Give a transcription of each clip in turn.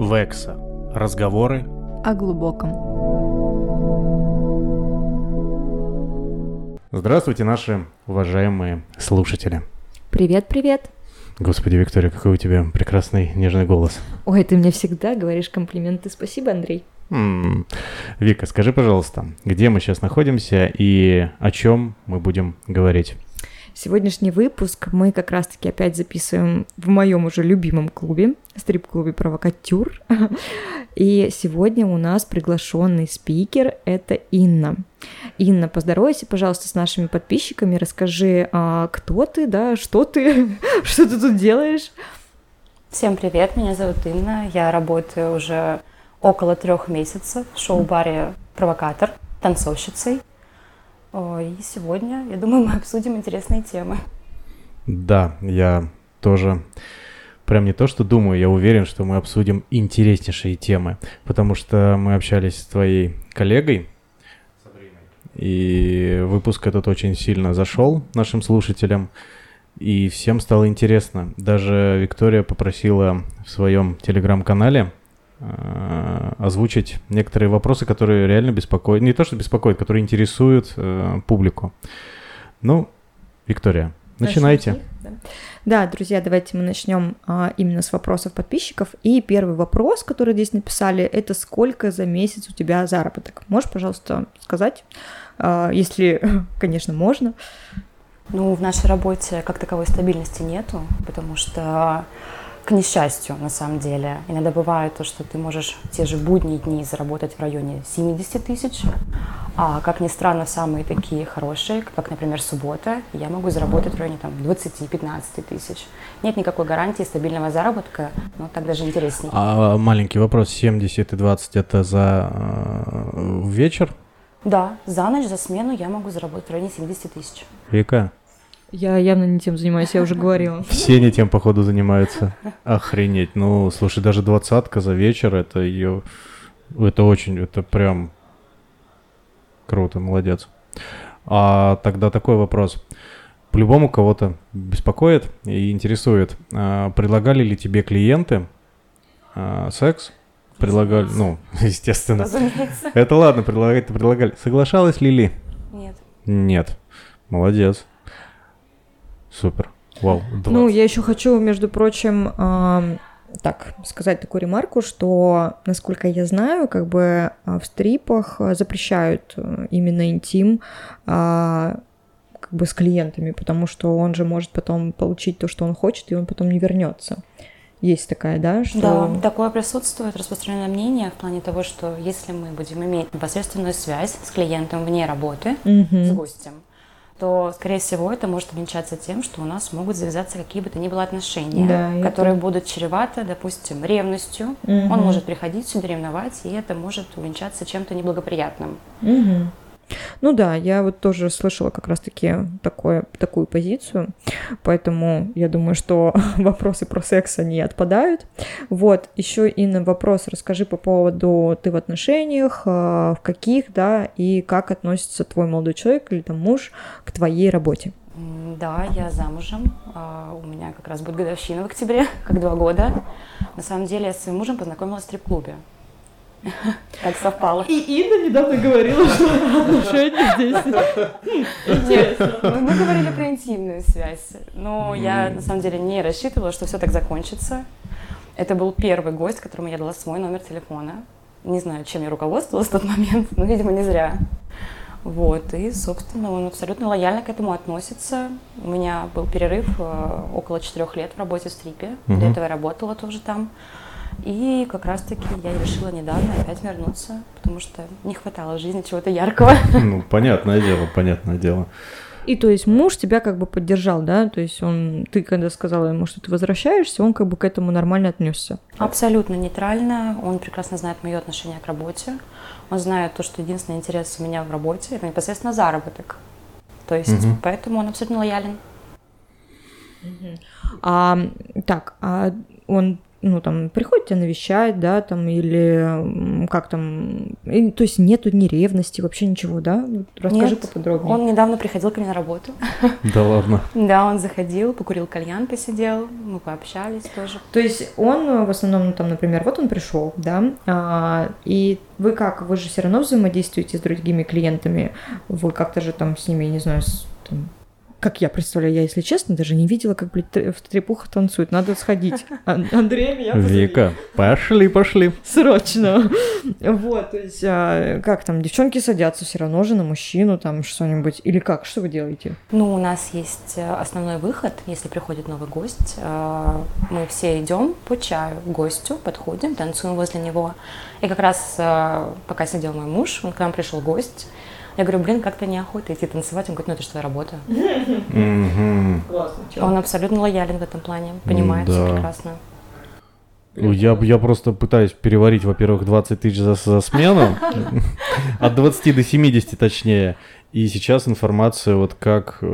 Векса. Разговоры о глубоком. Здравствуйте, наши уважаемые слушатели. Привет, привет. Господи, Виктория, какой у тебя прекрасный нежный голос. Ой, ты мне всегда говоришь комплименты. Спасибо, Андрей. М-м. Вика, скажи, пожалуйста, где мы сейчас находимся и о чем мы будем говорить? Сегодняшний выпуск мы как раз-таки опять записываем в моем уже любимом клубе, стрип-клубе «Провокатюр». И сегодня у нас приглашенный спикер — это Инна. Инна, поздоровайся, пожалуйста, с нашими подписчиками, расскажи, а, кто ты, да, что ты, что ты тут делаешь. Всем привет, меня зовут Инна, я работаю уже около трех месяцев в шоу-баре «Провокатор», танцовщицей. И сегодня, я думаю, мы обсудим интересные темы. Да, я тоже прям не то, что думаю, я уверен, что мы обсудим интереснейшие темы, потому что мы общались с твоей коллегой, и выпуск этот очень сильно зашел нашим слушателям, и всем стало интересно. Даже Виктория попросила в своем телеграм-канале озвучить некоторые вопросы, которые реально беспокоят, не то что беспокоят, которые интересуют э, публику. Ну, Виктория, начинайте. Да. друзья, давайте мы начнем а, именно с вопросов подписчиков. И первый вопрос, который здесь написали, это сколько за месяц у тебя заработок? Можешь, пожалуйста, сказать, а, если, конечно, можно? Ну, в нашей работе как таковой стабильности нету, потому что к несчастью, на самом деле. Иногда бывает то, что ты можешь те же будние дни заработать в районе 70 тысяч, а, как ни странно, самые такие хорошие, как, например, суббота, я могу заработать в районе там, 20-15 тысяч. Нет никакой гарантии стабильного заработка, но так даже интереснее. А маленький вопрос, 70 и 20 это за э, вечер? Да, за ночь, за смену я могу заработать в районе 70 тысяч. Вика? Я явно не тем занимаюсь, я уже говорила. Все не тем, походу, занимаются. Охренеть. Ну, слушай, даже двадцатка за вечер, это ее... Это очень, это прям круто, молодец. А тогда такой вопрос. По-любому кого-то беспокоит и интересует. А, предлагали ли тебе клиенты а, секс? Предлагали, ну, естественно. Разумеется. Это ладно, предлагать предлагали. Соглашалась ли Ли? Нет. Нет. Молодец. Супер. Вау. 20. Ну, я еще хочу, между прочим, э, так сказать такую ремарку, что, насколько я знаю, как бы а, в стрипах запрещают э, именно интим э, как бы с клиентами, потому что он же может потом получить то, что он хочет, и он потом не вернется. Есть такая, да? Что... Да, такое присутствует распространенное мнение в плане того, что если мы будем иметь непосредственную связь с клиентом вне работы, Мгм. с гостем, то, скорее всего, это может увенчаться тем, что у нас могут завязаться какие бы то ни было отношения, Да, это- которые будут чреваты, допустим, ревностью. Мгм. Он может приходить сюда ревновать, и это может увенчаться чем-то неблагоприятным. Мгм. Ну да, я вот тоже слышала как раз-таки такое, такую позицию, поэтому я думаю, что вопросы про секс, они отпадают. Вот, еще и на вопрос расскажи по поводу ты в отношениях, э, в каких, да, и как относится твой молодой человек или там муж к твоей работе. Да, я замужем. А, У меня как раз будет годовщина в октябре, как два года. На самом деле я с своим мужем познакомилась в стрип-клубе. Как совпало. И Инна недавно говорила, что отношения здесь. Нет, мы мы говорили про интимную связь, но я на самом деле не рассчитывала, что все так закончится. Это был первый гость, которому я дала свой номер телефона. Не знаю, чем я руководствовалась в тот момент, но, видимо, не зря. Вот, и, собственно, он абсолютно лояльно к этому относится. У меня был перерыв э, около четырех лет в работе в стрипе. До этого я работала тоже там. И как раз-таки я решила недавно опять вернуться, потому что не хватало в жизни чего-то яркого. Ну, понятное дело, понятное дело. И то есть муж тебя как бы поддержал, да? То есть он, ты когда сказала ему, что ты возвращаешься, он как бы к этому нормально отнесся. Абсолютно нейтрально. Он прекрасно знает мое отношение к работе. Он знает то, что единственный интерес у меня в работе это непосредственно заработок. То есть, Мгм. поэтому он абсолютно лоялен. А, так, а он ну, там, приходит тебя навещать, да, там, или как там, и, то есть нету ни ревности, вообще ничего, да? Расскажи Нет, поподробнее. Он недавно приходил ко мне на работу. Да ладно. Да, он заходил, покурил кальян, посидел, мы пообщались тоже. То есть он э, в основном, там, например, вот он пришел, да, а, и вы как, вы же все равно взаимодействуете с другими клиентами, вы как-то же там с ними, не знаю, там, как я представляю, я, если честно, даже не видела, как, блядь, в трепуха танцует. Надо сходить. Андрей, меня позови. Вика, пошли, пошли. Срочно. Вот, то есть, а, как там, девчонки садятся все равно же на мужчину, там что-нибудь. Или как, что вы делаете? Ну, у нас есть э, основной выход, если приходит новый гость. э, Мы все идем по чаю к гостю, подходим, танцуем возле него. И как раз э, пока сидел мой муж, он к нам пришел гость, я говорю, блин, как-то неохота идти танцевать. Он говорит, ну это же твоя работа. Классно. Он абсолютно лоялен в этом плане, понимает все прекрасно. Ну, Я, я просто пытаюсь переварить, во-первых, 20 тысяч за, за смену, от 20 до 70 точнее, и сейчас информация вот как, э,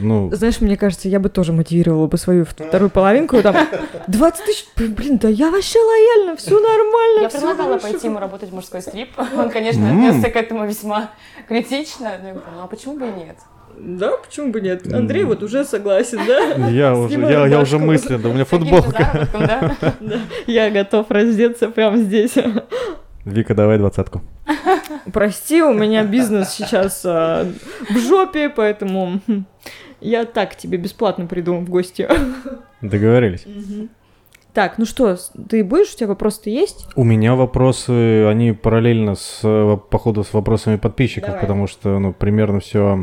ну, Знаешь, мне кажется, я бы тоже мотивировала бы свою вторую половинку, там, 20 тысяч, блин, да я вообще лояльна, все нормально, Я предлагала хорошо». пойти ему работать в мужской стрип. Он, конечно, М. отнесся к этому весьма критично. Но я говорю, ну а почему бы и нет? Да, почему бы нет? Андрей вот уже согласен, да? я уже, я, я уже мысленно, у меня футболка. заработком, да? Да, Я готов раздеться прямо здесь. Вика, давай двадцатку. Прости, у меня бизнес сейчас а, в жопе, поэтому хм, я так к тебе бесплатно приду в гости. Договорились. Так, ну что, ты будешь? У тебя вопросы-то есть? У меня вопросы, они параллельно с, э, походу, с вопросами подписчиков, Давай. потому что, ну, примерно все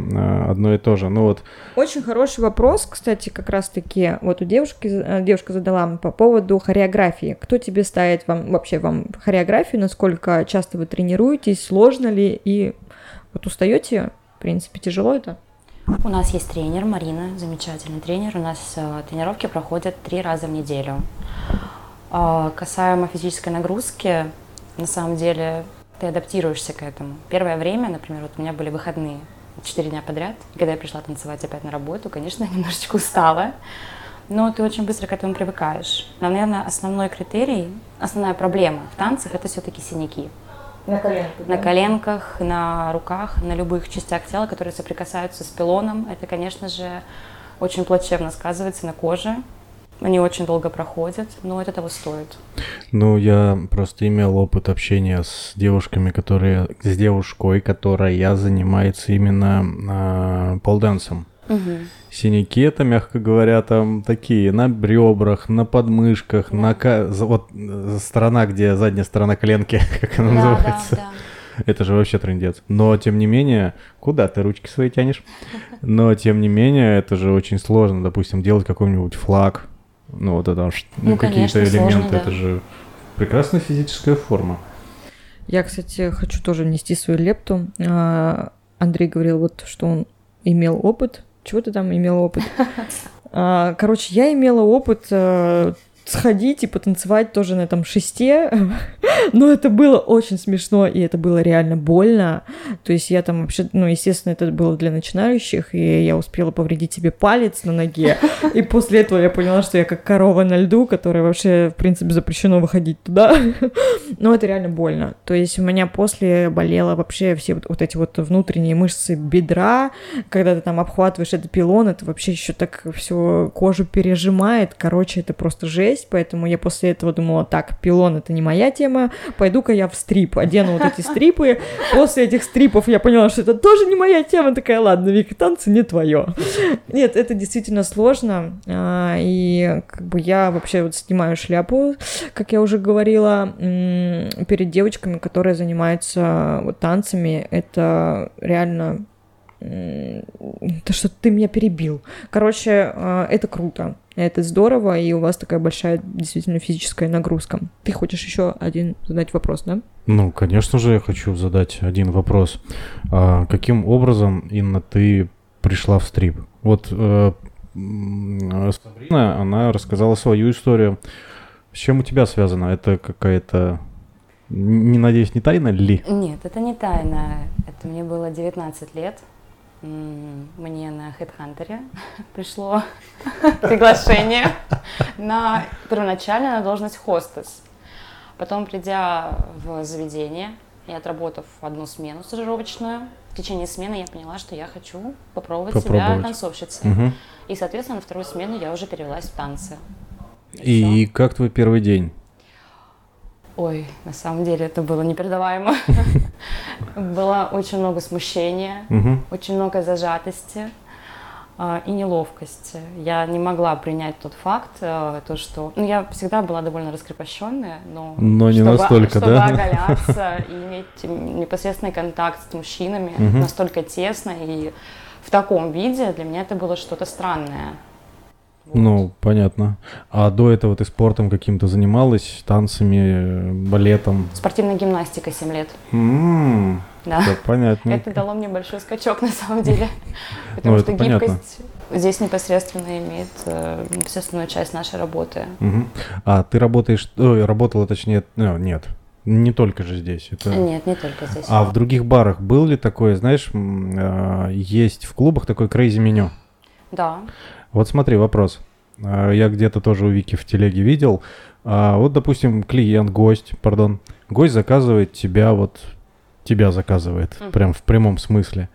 одно и то же. Ну вот, Очень хороший вопрос, кстати, как раз-таки вот у девушки, э, девушка задала по поводу хореографии. Кто тебе ставит вам вообще вам хореографию, насколько часто вы тренируетесь, сложно ли и вот устаете? В принципе, тяжело это? У нас есть тренер, Марина, замечательный тренер. У нас э, тренировки проходят три раза в неделю. А, касаемо физической нагрузки, на самом деле ты адаптируешься к этому. Первое время, например, вот у меня были выходные, четыре дня подряд. И когда я пришла танцевать опять на работу, конечно, я немножечко устала. Но ты очень быстро к этому привыкаешь. Но, наверное, основной критерий, основная проблема в танцах – это все-таки синяки. На коленках. На коленках, на руках, на любых частях тела, которые соприкасаются с пилоном. Это, конечно же, очень плачевно сказывается на коже. Они очень долго проходят, но это того стоит. ну, я просто имел опыт общения с девушками, которые, с девушкой, которая занимается именно э, полденсом. Синяки это, мягко говоря, там такие на ребрах, на подмышках, на ка- вот э, сторона, где задняя сторона коленки, как она называется. Это же вообще трендец. Но, тем не менее, куда ты ручки свои тянешь? Но, тем не менее, это же очень сложно, допустим, делать какой-нибудь флаг. Ну, вот это, ну, Ну, какие-то конечно, сложно, элементы. да. Это же прекрасная физическая форма. Я, кстати, хочу тоже внести свою лепту. А, Андрей говорил вот, что он имел опыт. Чего ты там имел опыт? А, Короче, я имела опыт э, сходить и потанцевать тоже на этом шесте, но это было очень смешно, и это было реально больно. То есть я там вообще, ну, естественно, это было для начинающих, и я успела повредить себе палец на ноге, и после этого я поняла, что я как корова на льду, которая вообще, в принципе, запрещено выходить туда. Но это реально больно. То есть у меня после болело вообще все вот, вот эти вот внутренние мышцы бедра, когда ты там обхватываешь этот пилон, это вообще еще так все кожу пережимает. Короче, это просто жесть. Поэтому я после этого думала, так, пилон это не моя тема, пойду-ка я в стрип, одену вот эти стрипы. После этих стрипов я поняла, что это тоже не моя тема. Такая, ладно, Вика, танцы не твое. Нет, это действительно сложно. а, И как бы я вообще вот снимаю шляпу, как я уже говорила, перед девочками, которые занимаются вот танцами. Это реально то, что ты меня перебил. Короче, а, это круто. Это здорово, и у вас такая большая действительно физическая нагрузка. Ты хочешь еще один задать вопрос, да? Ну, конечно же, я хочу задать один вопрос. А каким образом, Инна, ты пришла в стрип? Вот э, м, Сабрина, она рассказала свою историю. С чем у тебя связано? Это какая-то, не надеюсь, не тайна ли? Нет, это не тайна. Это мне было 19 лет. Мне на HeadHunter пришло приглашение на первоначально на должность хостес. Потом, придя в заведение и отработав одну смену стажировочную, в течение смены я поняла, что я хочу попробовать, себя Попробовать. танцовщицей. Мгм. И, соответственно, на вторую смену я уже перевелась в танцы. И как твой первый день? Ой, на самом деле это было непередаваемо. Было очень много смущения, очень много зажатости а, и неловкости. Я не могла принять тот факт, э, то, что... Ну, я всегда была довольно раскрепощенная, но... Но не чтобы- настолько, чтобы да? оголяться и иметь непосредственный контакт с мужчинами Мгм. настолько тесно и в таком виде, для меня это было что-то странное. Вот. Ну, понятно. А до этого ты спортом каким-то занималась, танцами, э, балетом? Спортивная гимнастика 7 лет, М, да. всё понятно. Это дало мне большой скачок на самом деле. Потому Ну, что это понятно. гибкость здесь непосредственно имеет э, непосредственную часть нашей работы. Мгм. А ты работаешь, ой, работала точнее, ну, нет, не только же здесь. Это... Нет, не только здесь. А в других барах был ли такое, знаешь, а, есть в клубах такое crazy меню? Да. Вот смотри, вопрос. А, Я где-то тоже у Вики в телеге видел. А, Вот, допустим, клиент, гость, пардон, гость заказывает тебя, вот тебя заказывает, Мгм. прям в прямом смысле.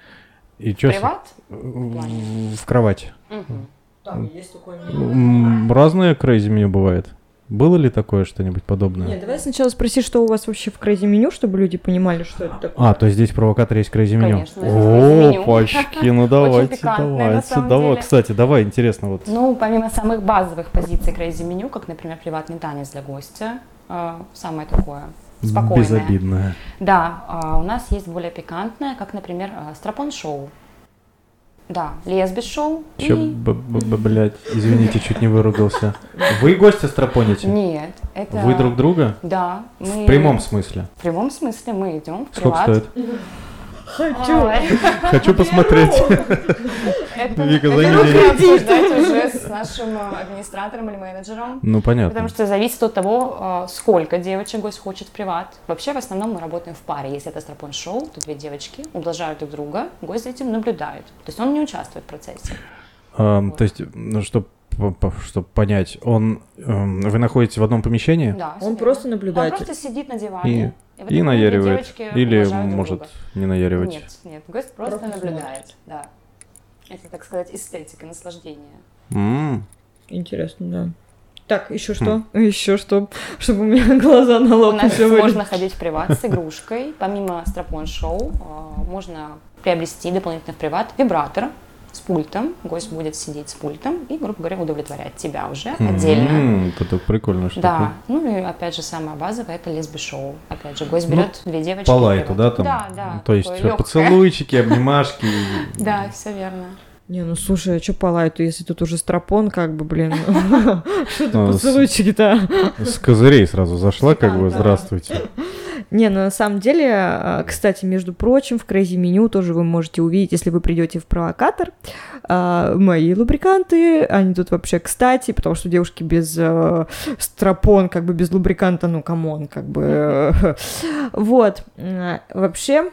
И чё с- Приват? в в кровать. Мгм. Там есть такой М, Разное crazy меню бывает. Было ли такое что-нибудь подобное? Нет, давай сначала спроси, что у вас вообще в крейзи меню, чтобы люди понимали, что это такое. А, то есть здесь провокатор есть crazy меню. Конечно, crazy. О, пачки, ну давайте, давайте, давай. Кстати, давай, интересно, вот. Ну, помимо самых базовых позиций crazy меню, как, например, приватный танец для гостя, э, самое такое спокойное. Безобидное. Да, а, у нас есть более пикантное, как, например, э, Да, лесби-шоу. Че, и- б- б- б- блядь, извините, чуть не выругался. Вы гостя стропоните? Нет, это... Вы друг друга? Да. Мы... В прямом смысле. В прямом смысле мы идем в Сколько приват. стоит? Хочу. Хочу посмотреть. Это, Вика, за неделю. С нашим э, администратором или менеджером. Ну, понятно. Потому что зависит от того, э, сколько девочек гость хочет в приват. Вообще, в основном мы работаем в паре. Если это стропон-шоу, то две девочки ублажают друг друга, гость за этим наблюдает. То есть он не участвует в процессе. Ам, То есть, ну, чтобы понять, он, эм, вы находитесь в одном помещении Да, Он верно. просто Он наблюдает. просто сидит на диване. и, и время наяривает? Или может друга. не наяривать? Нет, нет, гость просто Просто наблюдает. Да. Это, так сказать, эстетика, наслаждение. М, Интересно, да. Так, еще что? Еще что? Чтобы у меня глаза на У лоб нас не вылезли. можно ходить в приват с игрушкой. Помимо стропон-шоу э, можно приобрести дополнительно в приват вибратор с пультом. Гость будет сидеть с пультом и, грубо говоря, удовлетворять тебя уже отдельно. м, Это так прикольно, что Да, ну и опять же самое базовое это лесби-шоу. Опять же, гость Ну, берет две девочки. По лайту, да, там? Да, да. То есть поцелуйчики, обнимашки. Да, все верно. Не, ну слушай, а что по лайту, если тут уже страпон, как бы, блин. Что ты Ну, поцелуйчики-то? С козырей сразу зашла, как бы, здравствуйте. Не, ну на самом деле, а, кстати, между прочим, в Crazy меню тоже вы можете увидеть, если вы придете в провокатор, а, мои лубриканты, они тут вообще кстати, потому что девушки без э, страпон, как бы без лубриканта, ну, come on, как бы. э, Вот. Вообще,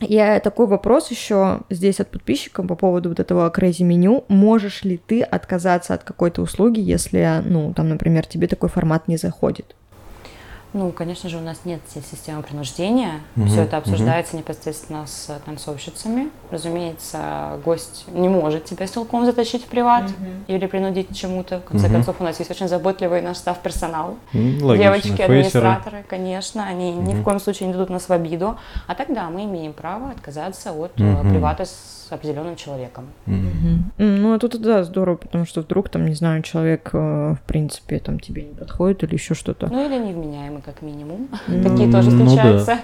я такой вопрос еще здесь от подписчика по поводу вот этого crazy меню. Можешь ли ты отказаться от какой-то услуги, если, ну, там, например, тебе такой формат не заходит? Ну, конечно же, у нас нет си- системы принуждения. Мгм, Все это обсуждается непосредственно с танцовщицами. Разумеется, гость не может тебя силком затащить в приват или принудить к чему-то. В конце Мгм. концов, у нас есть очень заботливый наш став персонал. Логично. Девочки, Фейсеры. администраторы, конечно, они ни в коем случае не дадут нас в обиду. А тогда мы имеем право отказаться от э, Мгм. привата с определенным человеком. М, Ну, это да, здорово, потому что вдруг там, не знаю, человек, э, в принципе, там тебе не подходит или еще что-то. Ну или невменяемый, как минимум. Ну, Такие тоже ну да. встречаются.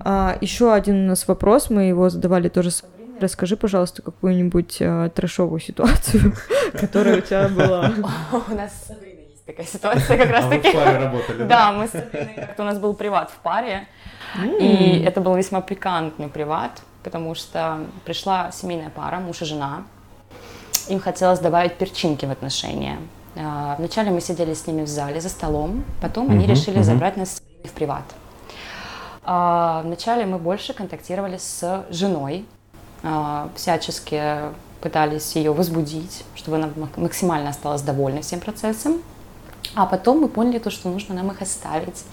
А, еще один у нас вопрос, мы его задавали тоже с Расскажи, пожалуйста, какую-нибудь э, трэшовую ситуацию, которая у тебя была. У нас с Сабриной есть такая ситуация как раз А таки. паре работали, Да, мы с Сабриной как-то у нас был приват в паре, и это был весьма пикантный приват, потому что пришла семейная пара, муж и жена. Им хотелось добавить перчинки в отношения. А, Вначале мы сидели с ними в зале за столом, потом они Мгм, решили мгм. забрать нас в приват. А, Вначале мы больше контактировали с женой а, всячески пытались ее возбудить, чтобы она максимально осталась довольна всем процессом. А потом мы поняли то, что нужно нам их оставить.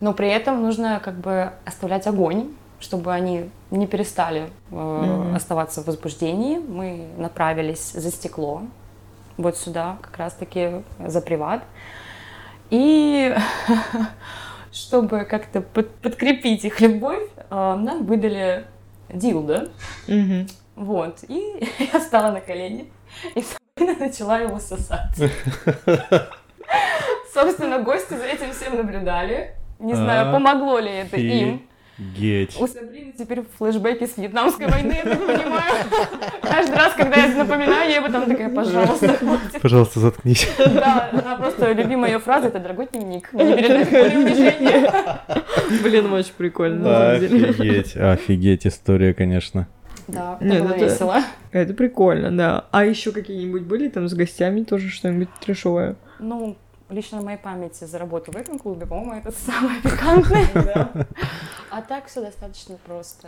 Но при этом нужно как бы оставлять огонь, чтобы они не перестали э, mm-hmm. оставаться в возбуждении. Мы направились за стекло, вот сюда, как раз-таки за приват. И чтобы как-то под, подкрепить их любовь, э, нам выдали дилдо. Mm-hmm. Вот. И я стала на колени, и начала его сосать. Собственно, гости за этим всем наблюдали. Не знаю, помогло ли это им. Геть. У Сабрины теперь флешбеки с Вьетнамской войны, я так понимаю. Каждый раз, когда я напоминаю ей об этом, такая, пожалуйста, хватит. Пожалуйста, заткнись. Да, она просто любимая ее фраза, это «дорогой дневник». Не передай. Блин, очень прикольно. Офигеть, офигеть история, конечно. Да, это Нет, было это, весело. Это прикольно, да. А еще какие-нибудь были там с гостями тоже что-нибудь трешовое? Ну, лично на моей памяти за работу в этом клубе, по-моему, это самое пикантное. А так все достаточно просто.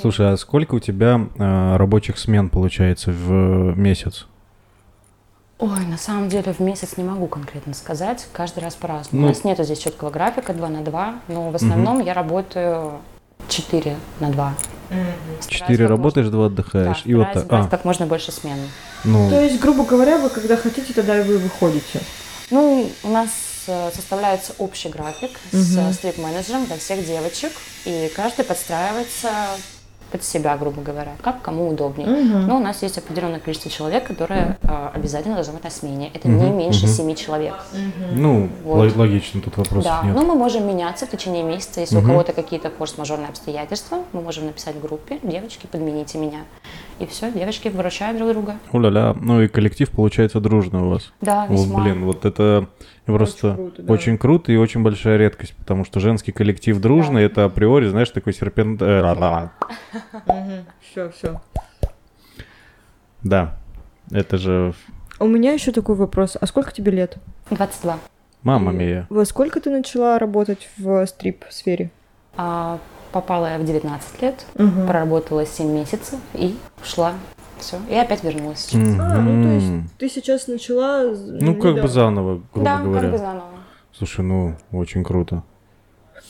Слушай, а сколько у тебя а, рабочих смен получается в месяц? Ой, на самом деле в месяц не могу конкретно сказать, каждый раз по-разному. Ну, У нас нету здесь четкого графика 2 на 2, но в основном угу. я работаю 4 на 2. Четыре работаешь, два отдыхаешь. Да, и вот так. А. как можно больше смен. Ну. То есть, грубо говоря, вы когда хотите, тогда и вы выходите. Ну, у нас э, составляется общий график угу. с стрип-менеджером для всех девочек, и каждый подстраивается под себя, грубо говоря, как кому удобнее. Угу. Но у нас есть определенное количество человек, которые э, обязательно должны быть на смене. Это угу. не меньше угу. 7 человек. Угу. Ну, вот. логично, тут вопрос да. нет. Но мы можем меняться в течение месяца. Если угу. у кого-то какие-то форс-мажорные обстоятельства, мы можем написать в группе, девочки, подмените меня. И все, девочки выручают друг друга. Уля-ля, ну и коллектив получается дружный у вас. Да, весьма. Вот, блин, вот это просто очень круто, да. очень круто и очень большая редкость, потому что женский коллектив дружный, да. это априори, знаешь, такой серпент... Все, все. Да, это же... У меня еще такой вопрос. А сколько тебе лет? 22. Мама мия. Во сколько ты начала работать в стрип-сфере? А, попала я в 19 лет, угу. проработала 7 месяцев и ушла. Все, и опять вернулась сейчас. Угу. А, ну то есть ты сейчас начала... Ну, как бы заново, грубо да, говоря. как бы заново. Слушай, ну, очень круто.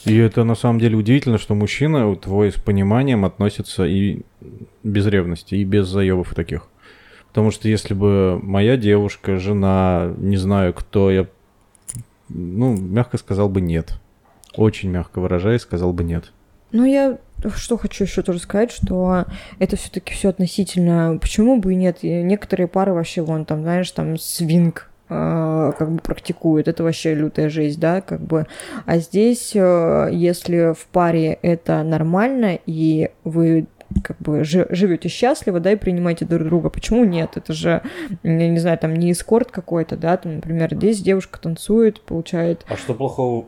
И это на самом деле удивительно, что мужчина твой с пониманием относится и без ревности, и без заебов таких. Потому что если бы моя девушка, жена, не знаю кто, я, ну, мягко сказал бы нет. Очень мягко выражаясь, сказал бы нет. Ну, я что хочу еще тоже сказать, что это все-таки все относительно. Почему бы и нет? Некоторые пары вообще вон там, знаешь, там свинг как бы практикуют. Это вообще лютая жизнь, да, как бы. А здесь, э, если в паре это нормально, и вы как бы живете счастливо, да, и принимаете друг друга. Почему нет? Это же, я не знаю, там не эскорт какой-то, да, там, например, здесь девушка танцует, получает... А что плохого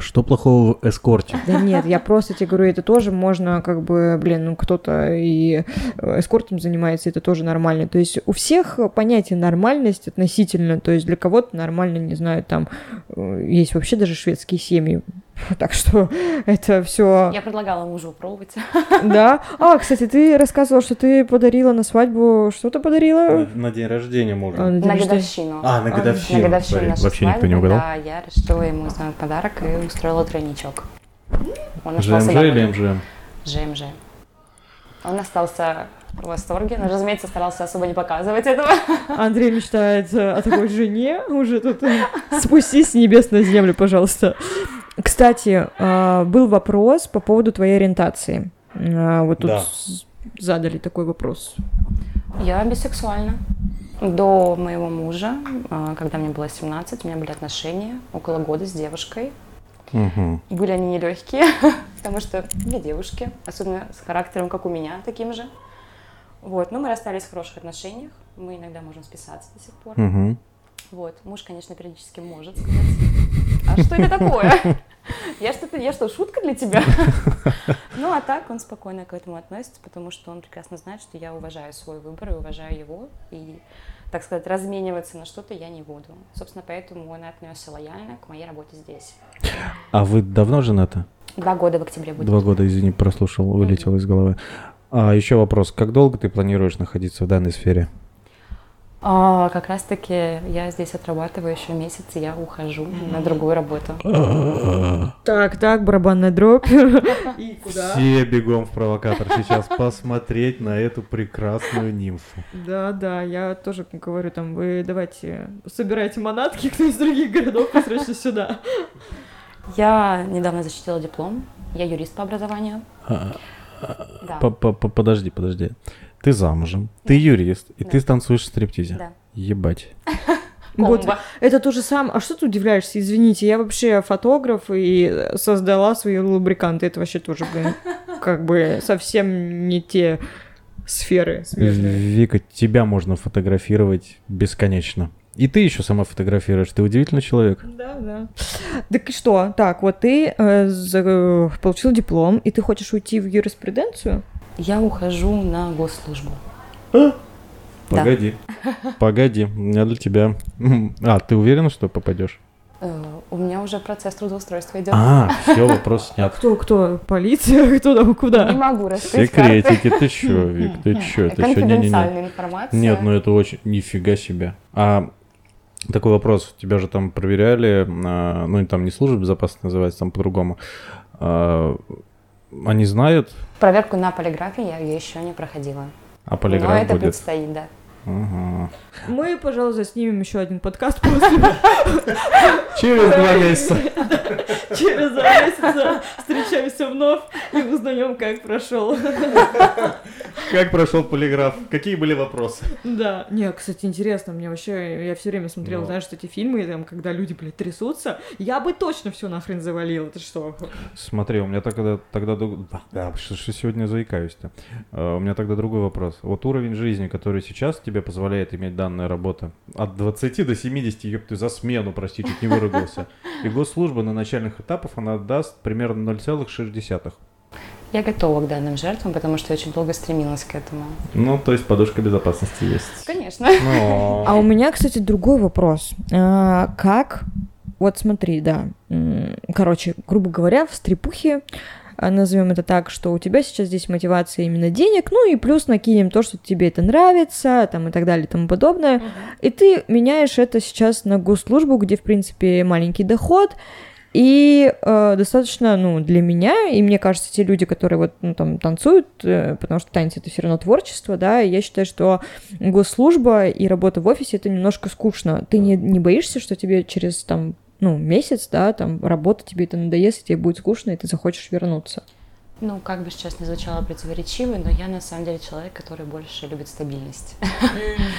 что плохого в эскорте? Да нет, я просто тебе говорю, это тоже можно, как бы, блин, ну кто-то и э, эскортом занимается, это тоже нормально. То есть у всех понятие нормальность относительно, то есть для кого-то нормально, не знаю, там э, есть вообще даже шведские семьи, Так что это все. Я предлагала мужу пробовать. Да. А, кстати, ты рассказывала, что ты подарила на свадьбу. Что ты подарила? На, день рождения мужа. А, на, на годовщину. А, на годовщину. На годовщину нашей Вообще свадьбы, никто не угадал. Да, я решила ему сделать подарок и устроила тройничок. Он ЖМЖ или МЖМ? ЖМЖ. Он остался в восторге, но, разумеется, старался особо не показывать этого. Андрей мечтает о такой жене, уже тут спустись с небес на землю, пожалуйста. Кстати, а, был вопрос по поводу твоей ориентации. А, вот тут да. задали такой вопрос. Я бисексуальна. До моего мужа, а, когда мне было 17, у меня были отношения около года с девушкой. Угу. Были они нелегкие, потому что две девушки, особенно с характером, как у меня, таким же. Вот, но мы расстались в хороших отношениях, мы иногда можем списаться до сих пор. Угу. Вот, муж, конечно, периодически может сказать, а что это такое? Я что-то, я что, шутка для тебя? Ну, а так он спокойно к этому относится, потому что он прекрасно знает, что я уважаю свой выбор и уважаю его, и, так сказать, размениваться на что-то я не буду. Собственно, поэтому он отнесся лояльно к моей работе здесь. А вы давно женаты? Два года в октябре будет. Два года, извини, прослушал, вылетел из головы. А еще вопрос, как долго ты планируешь находиться в данной сфере? А, как раз таки я здесь отрабатываю еще месяц, и я ухожу на другую работу. Так, так, барабанная дробь. И куда? Все бегом в провокатор сейчас посмотреть на эту прекрасную нимфу. Да, да, я тоже говорю, там, вы давайте собирайте манатки, кто из других городов, срочно сюда. Я недавно защитила диплом. Я юрист по образованию. А, Да. По- по- по- Подожди, подожди. Ты замужем, ты юрист, и Да. ты танцуешь в стриптизе. Да. Ебать. Вот, это то же самое. А что ты удивляешься? Извините, я вообще фотограф и создала свои лубриканты. Это вообще тоже, блин, как бы совсем не те сферы смежные. Вика, тебя можно фотографировать бесконечно. И ты еще сама фотографируешь. Ты удивительный человек. Да, да. Так и что? Так, вот ты э, за- получил диплом, и ты хочешь уйти в юриспруденцию? Я ухожу на госслужбу. Погоди. Погоди. У меня для тебя... А, ты уверена, что попадешь? Э, У меня уже процесс трудоустройства идет. А, все, вопрос снят. Кто, кто? Полиция? Кто там, Не куда? могу раскрыть карты. Секретики, ты чё, Вик, ты чё? Это. Конфиденциальная информация. Нет, ну это очень... Нифига себе. А такой вопрос. Тебя же там проверяли, а, ну и там не служба безопасности называется, там по-другому. Они знают, Проверку на полиграфе я еще не проходила. а Но полиграф это будет. предстоит, да. Ага. Мы, пожалуйста, снимем еще один подкаст после Через два месяца. через два месяца встречаемся вновь и узнаем, как прошел. Как прошел полиграф? Какие были вопросы? Да. Не, кстати, интересно, мне вообще, я все время смотрела, Ну. знаешь, эти фильмы, там, когда люди, блядь, трясутся, я бы точно все нахрен завалила, ты что? Смотри, у меня тогда, тогда да, что, сегодня заикаюсь-то. А, у меня тогда другой вопрос. Вот уровень жизни, который сейчас тебе позволяет иметь данная работа, от 20 до 70, ёб ты, за смену, прости, чуть не выругался. И госслужба на начальных этапах, она даст примерно 0,6. Я готова к данным жертвам, потому что я очень долго стремилась к этому. Ну, то есть подушка безопасности есть. Конечно. Но... А у меня, кстати, другой вопрос. А, как, вот смотри, да, короче, грубо говоря, в стрипухе назовем это так, что у тебя сейчас здесь мотивация именно денег, ну и плюс накинем то, что тебе это нравится, там и так далее и тому подобное. И ты меняешь это сейчас на госслужбу, где, в принципе, маленький доход, и э, достаточно, ну, для меня, и мне кажется, те люди, которые вот, ну, там, танцуют, э, потому что танец — это все равно творчество, да, и я считаю, что госслужба и работа в офисе — это немножко скучно. Ты не, не боишься, что тебе через, там, ну, месяц, да, там, работа тебе это надоест, и тебе будет скучно, и ты захочешь вернуться? Ну, как бы сейчас не звучало противоречиво, но я на самом деле человек, который больше любит стабильность.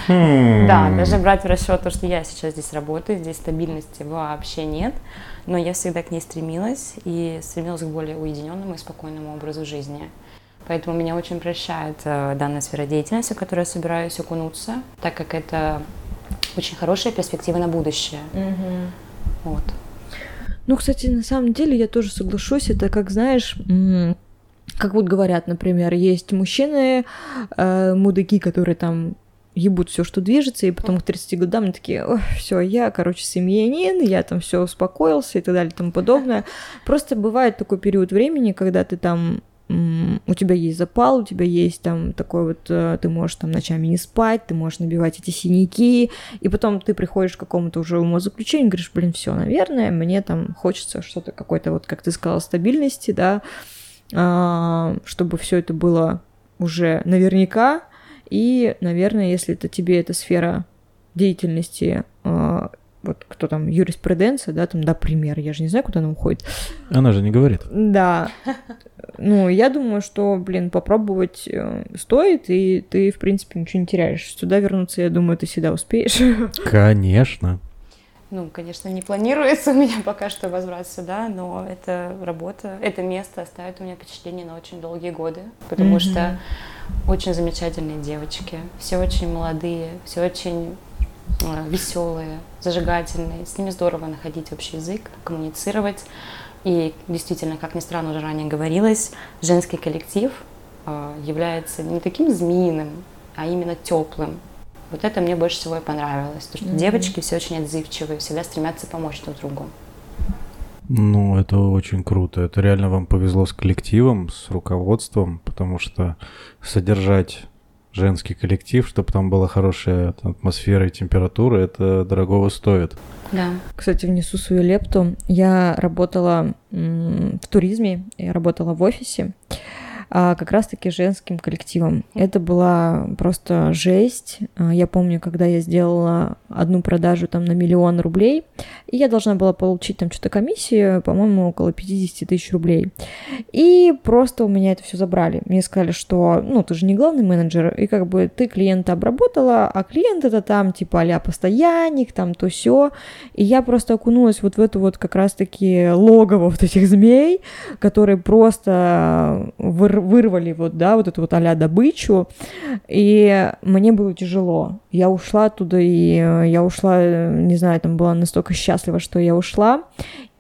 Хм. Да, даже брать в расчет то, что я сейчас здесь работаю, здесь стабильности вообще нет, но я всегда к ней стремилась и стремилась к более уединенному и спокойному образу жизни. Поэтому меня очень прощает э, данная сфера деятельности, в которой я собираюсь окунуться, так как это очень хорошая перспектива на будущее. Вот. Ну, кстати, на самом деле я тоже соглашусь. Это как, знаешь, как вот говорят, например, есть мужчины, э, мудаки, которые там ебут все, что движется, и потом к 30 годам они такие, все, я, короче, семьянин, я там все успокоился и так далее и тому подобное. Просто бывает такой период времени, когда ты там у тебя есть запал, у тебя есть там такой вот, э, ты можешь там ночами не спать, ты можешь набивать эти синяки, и потом ты приходишь к какому-то уже умозаключению, говоришь, блин, все, наверное, мне там хочется что-то, какой-то вот, как ты сказала, стабильности, да, а, чтобы все это было уже наверняка, и, наверное, если это тебе эта сфера деятельности, а, вот кто там, юриспруденция, да, там, например, я же не знаю, куда она уходит, Она же не говорит. да. Ну, я думаю, что, блин, попробовать э, стоит, и ты, в принципе, ничего не теряешь. Сюда вернуться, я думаю, ты всегда успеешь. Конечно. Ну, конечно, не планируется у меня пока что возврат сюда, но эта работа, это место оставит у меня впечатление на очень долгие годы, потому Мгм. что очень замечательные девочки, все очень молодые, все очень веселые, зажигательные. С ними здорово находить общий язык, коммуницировать. И действительно, как ни странно, уже ранее говорилось, женский коллектив э, является не таким змеиным, а именно теплым. Вот это мне больше всего и понравилось, потому что Мгм. девочки все очень отзывчивые, всегда стремятся помочь друг другу. Ну, это очень круто. Это реально вам повезло с коллективом, с руководством, потому что содержать женский коллектив, чтобы там была хорошая атмосфера и температура, это дорогого стоит. Да. Кстати, внесу свою лепту. Я работала в туризме, я работала в офисе как раз-таки женским коллективом. Это была просто жесть. А, я помню, когда я сделала одну продажу там на миллион рублей, и я должна была получить там что-то комиссию, по-моему, около 50 тысяч рублей. И просто у меня это все забрали. Мне сказали, что, ну, ты же не главный менеджер, и как бы ты клиента обработала, а клиент это там типа а постоянник, там то все. И я просто окунулась вот в эту вот как раз-таки логово вот этих змей, которые просто выр вырвали вот, да, вот эту вот а добычу, и мне было тяжело. Я ушла оттуда, и э, я ушла, э, не знаю, там была настолько счастлива, что я ушла,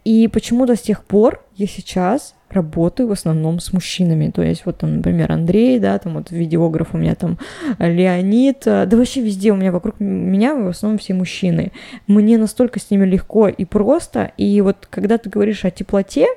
и почему-то с тех пор я сейчас работаю в основном с мужчинами. То есть вот там, например, Андрей, да, там вот видеограф у меня там Леонид, э, да вообще везде у меня вокруг меня в основном все мужчины. Мне настолько с ними легко и просто. И вот когда ты говоришь о теплоте,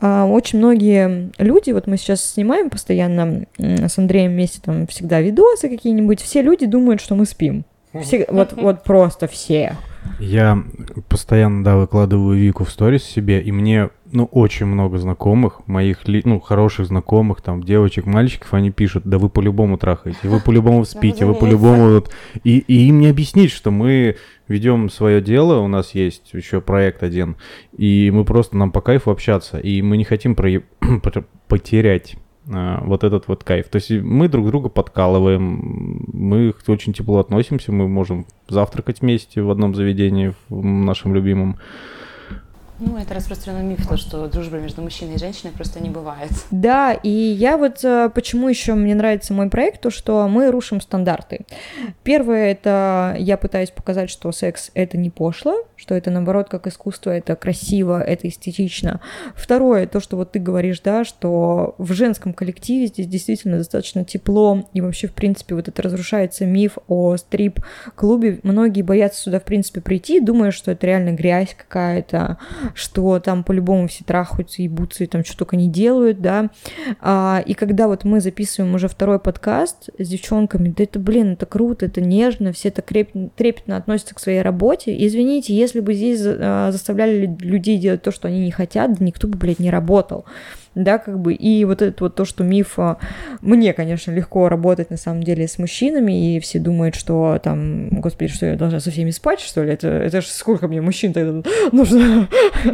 очень многие люди, вот мы сейчас снимаем постоянно с Андреем вместе там всегда видосы какие-нибудь, все люди думают, что мы спим. Все, вот, вот просто все. Я постоянно, да, выкладываю Вику в сторис себе, и мне, ну, очень много знакомых, моих, ну, хороших знакомых, там, девочек, мальчиков, они пишут, да вы по-любому трахаете, вы по-любому спите, вы по-любому... Вот... И, и им не объяснить, что мы ведем свое дело, у нас есть еще проект один, и мы просто, нам по кайфу общаться, и мы не хотим про... потерять вот этот вот кайф. То есть мы друг друга подкалываем, мы очень тепло относимся, мы можем завтракать вместе в одном заведении, в нашем любимом. Ну, это распространенный миф, то, что дружба между мужчиной и женщиной просто не бывает. Да, и я вот э, почему еще мне нравится мой проект, то, что мы рушим стандарты. Первое, это я пытаюсь показать, что секс — это не пошло, что это, наоборот, как искусство, это красиво, это эстетично. Второе, то, что вот ты говоришь, да, что в женском коллективе здесь действительно достаточно тепло, и вообще, в принципе, вот это разрушается миф о стрип-клубе. Многие боятся сюда, в принципе, прийти, думая, что это реально грязь какая-то, что там по-любому все трахаются, ебутся и там что только не делают, да. А, и когда вот мы записываем уже второй подкаст с девчонками, да это, блин, это круто, это нежно, все так трепетно, трепетно относятся к своей работе. Извините, если бы здесь а, заставляли людей делать то, что они не хотят, да никто бы, блядь, не работал. Да, как бы, и вот это вот то, что миф, а, мне, конечно, легко работать на самом деле с мужчинами, и все думают, что там, господи, что я должна со всеми спать, что ли, это, это же сколько мне мужчин тогда нужно,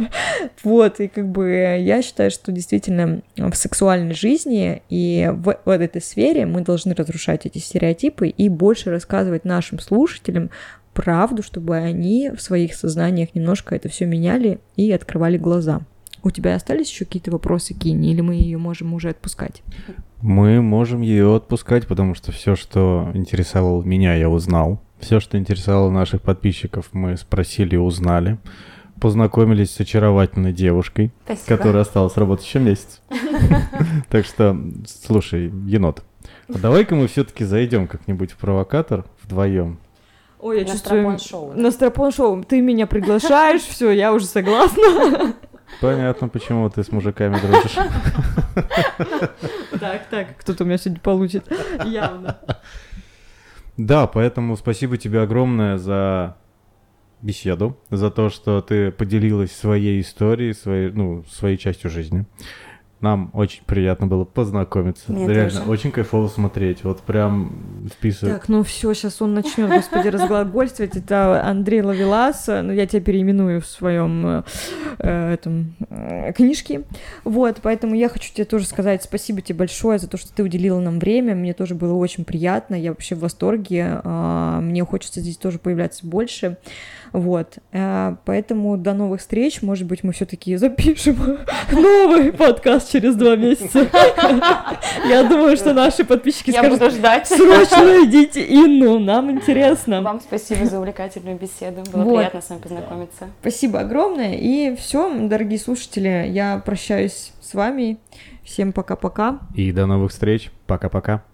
вот, и как бы я считаю, что действительно в сексуальной жизни и в, в этой сфере мы должны разрушать эти стереотипы и больше рассказывать нашим слушателям правду, чтобы они в своих сознаниях немножко это все меняли и открывали глаза. У тебя остались еще какие-то вопросы, Кини, или мы ее можем уже отпускать? Мы можем ее отпускать, потому что все, что интересовало меня, я узнал. Все, что интересовало наших подписчиков, мы спросили и узнали. Познакомились с очаровательной девушкой, Спасибо. которая осталась работать еще месяц. Так что, слушай, енот, а давай-ка мы все-таки зайдем как-нибудь в провокатор вдвоем. Ой, я на чувствую... Шоу, да? На стропон шоу. Ты меня приглашаешь, все, я уже согласна. Понятно, почему ты с мужиками дружишь. Так, так, кто-то у меня сегодня получит. Явно. Да, поэтому спасибо тебе огромное за беседу, за то, что ты поделилась своей историей, своей, ну, своей частью жизни. Нам очень приятно было познакомиться. Мне Реально, тоже. очень кайфово смотреть. Вот прям вписывает. Так, ну все, сейчас он начнет, господи, разглагольствовать. Это Андрей Лавелас. Ну, я тебя переименую в своем э, э, этом э, книжке. Вот, поэтому я хочу тебе тоже сказать спасибо тебе большое за то, что ты уделила нам время. Мне тоже было очень приятно. Я вообще в восторге. Э, мне хочется здесь тоже появляться больше. Вот. Э, поэтому до новых встреч. Может быть, мы все-таки запишем новый подкаст через два месяца. Я думаю, что наши подписчики скажут, срочно идите Инну, нам интересно. Вам спасибо за увлекательную беседу. Было вот. приятно с вами познакомиться. Спасибо огромное. И все, дорогие слушатели, я прощаюсь с вами. Всем пока-пока. И до новых встреч. Пока-пока.